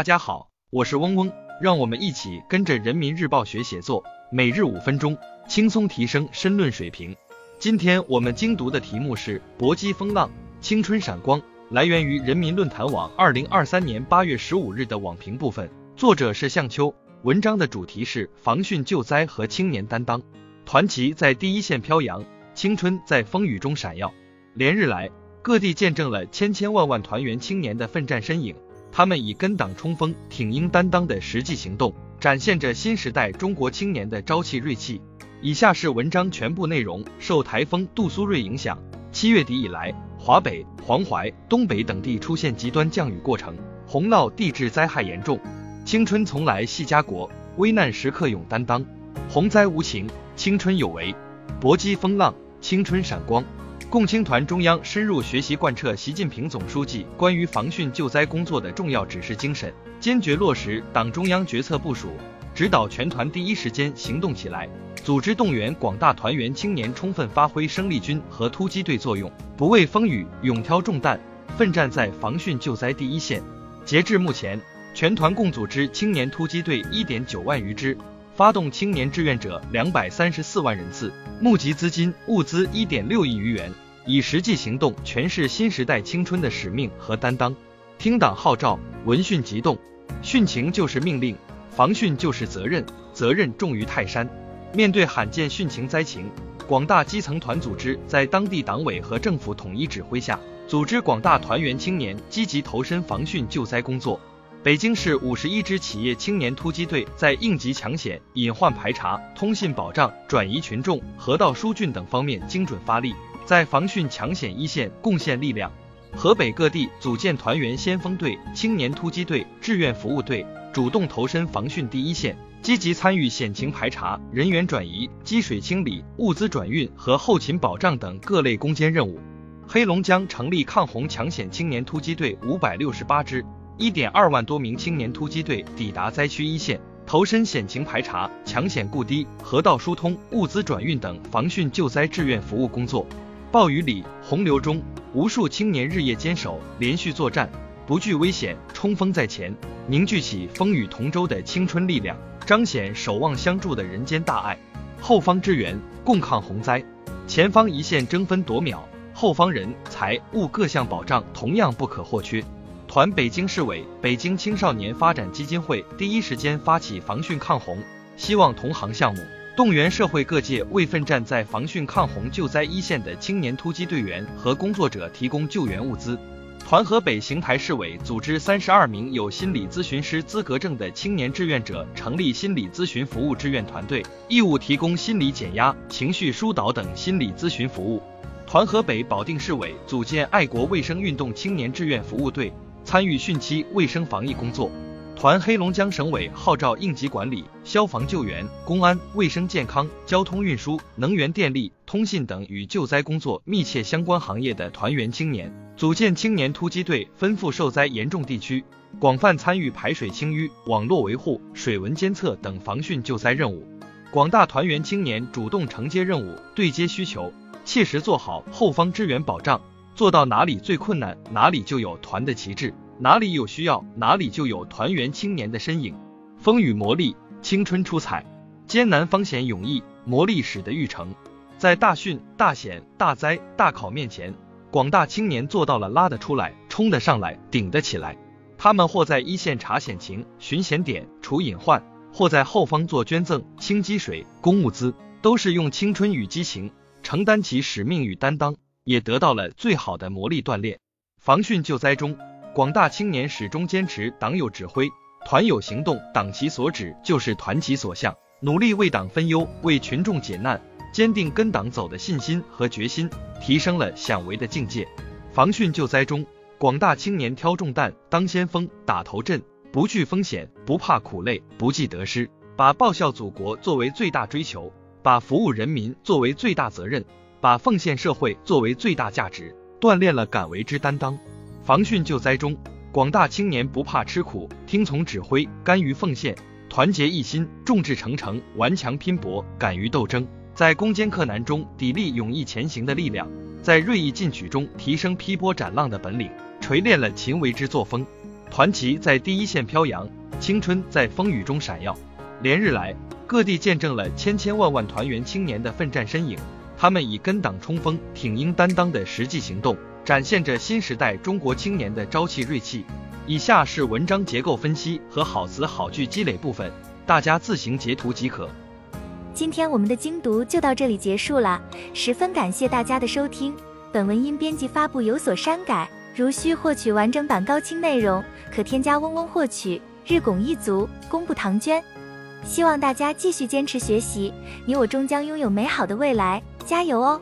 大家好，我是嗡嗡，让我们一起跟着人民日报学写作，每日五分钟，轻松提升申论水平。今天我们精读的题目是搏击风浪，青春闪光，来源于人民论坛网二零二三年八月十五日的网评部分，作者是向秋。文章的主题是防汛救灾和青年担当，团旗在第一线飘扬，青春在风雨中闪耀。连日来，各地见证了千千万万团员青年的奋战身影。他们以跟党冲锋、挺膺担当的实际行动，展现着新时代中国青年的朝气锐气。以下是文章全部内容。受台风杜苏芮影响，七月底以来，华北、黄淮、东北等地出现极端降雨过程，洪涝地质灾害严重。青春从来系家国，危难时刻勇担当。洪灾无情，青春有为，搏击风浪，青春闪光。共青团中央深入学习贯彻习近平总书记关于防汛救灾工作的重要指示精神，坚决落实党中央决策部署，指导全团第一时间行动起来，组织动员广大团员青年充分发挥生力军和突击队作用，不畏风雨，勇挑重担，奋战在防汛救灾第一线。截至目前，全团共组织青年突击队一点九万余支。发动青年志愿者两百三十四万人次，募集资金物资一点六亿余元，以实际行动诠释新时代青春的使命和担当。听党号召，闻讯即动，汛情就是命令，防汛就是责任，责任重于泰山。面对罕见汛情灾情，广大基层团组织在当地党委和政府统一指挥下，组织广大团员青年积极投身防汛救灾工作。北京市五十一支企业青年突击队在应急抢险、隐患排查、通信保障、转移群众、河道疏浚等方面精准发力，在防汛抢险一线贡献力量。河北各地组建团员先锋队、青年突击队、志愿服务队，主动投身防汛第一线，积极参与险情排查、人员转移、积水清理、物资转运和后勤保障等各类攻坚任务。黑龙江成立抗洪抢险青年突击队五百六十八支。一点二万多名青年突击队抵达灾区一线，投身险情排查、抢险固堤、河道疏通、物资转运等防汛救灾志愿服务工作。暴雨里、洪流中，无数青年日夜坚守、连续作战，不惧危险，冲锋在前，凝聚起风雨同舟的青春力量，彰显守望相助的人间大爱。后方支援，共抗洪灾；前方一线争分夺秒，后方人财物各项保障同样不可或缺。团北京市委、北京青少年发展基金会第一时间发起防汛抗洪希望同行项目，动员社会各界为奋战在防汛抗洪救灾一线的青年突击队员和工作者提供救援物资。团河北邢台市委组织三十二名有心理咨询师资格证的青年志愿者成立心理咨询服务志愿团队，义务提供心理减压、情绪疏导等心理咨询服务。团河北保定市委组建爱国卫生运动青年志愿服务队。参与汛期卫生防疫工作，团黑龙江省委号召应急管理、消防救援、公安、卫生健康、交通运输、能源电力、通信等与救灾工作密切相关行业的团员青年，组建青年突击队，分赴受灾严重地区，广泛参与排水清淤、网络维护、水文监测等防汛救灾任务。广大团员青年主动承接任务，对接需求，切实做好后方支援保障。做到哪里最困难，哪里就有团的旗帜；哪里有需要，哪里就有团员青年的身影。风雨磨砺，青春出彩；艰难方显勇毅，磨砺使得玉成。在大汛、大险、大灾、大考面前，广大青年做到了拉得出来、冲得上来、顶得起来。他们或在一线查险情、巡险点、除隐患，或在后方做捐赠、清积水、供物资，都是用青春与激情承担起使命与担当。也得到了最好的磨砺锻炼。防汛救灾中，广大青年始终坚持党有指挥，团有行动，党其所指就是团其所向，努力为党分忧，为群众解难，坚定跟党走的信心和决心，提升了想为的境界。防汛救灾中，广大青年挑重担，当先锋，打头阵，不惧风险，不怕苦累，不计得失，把报效祖国作为最大追求，把服务人民作为最大责任。把奉献社会作为最大价值，锻炼了敢为之担当。防汛救灾中，广大青年不怕吃苦，听从指挥，甘于奉献，团结一心，众志成城，顽强拼搏，敢于斗争，在攻坚克难中砥砺勇毅前行的力量，在锐意进取中提升劈波斩浪的本领，锤炼了勤为之作风。团旗在第一线飘扬，青春在风雨中闪耀。连日来，各地见证了千千万万团员青年的奋战身影，他们以跟党冲锋、挺膺担当的实际行动，展现着新时代中国青年的朝气锐气。以下是文章结构分析和好词好句积累部分，大家自行截图即可。今天我们的精读就到这里结束了，十分感谢大家的收听。本文因编辑发布有所删改，如需获取完整版高清内容，可添加嗡嗡获取。日拱一卒，功不唐捐。希望大家继续坚持学习，你我终将拥有美好的未来，加油哦！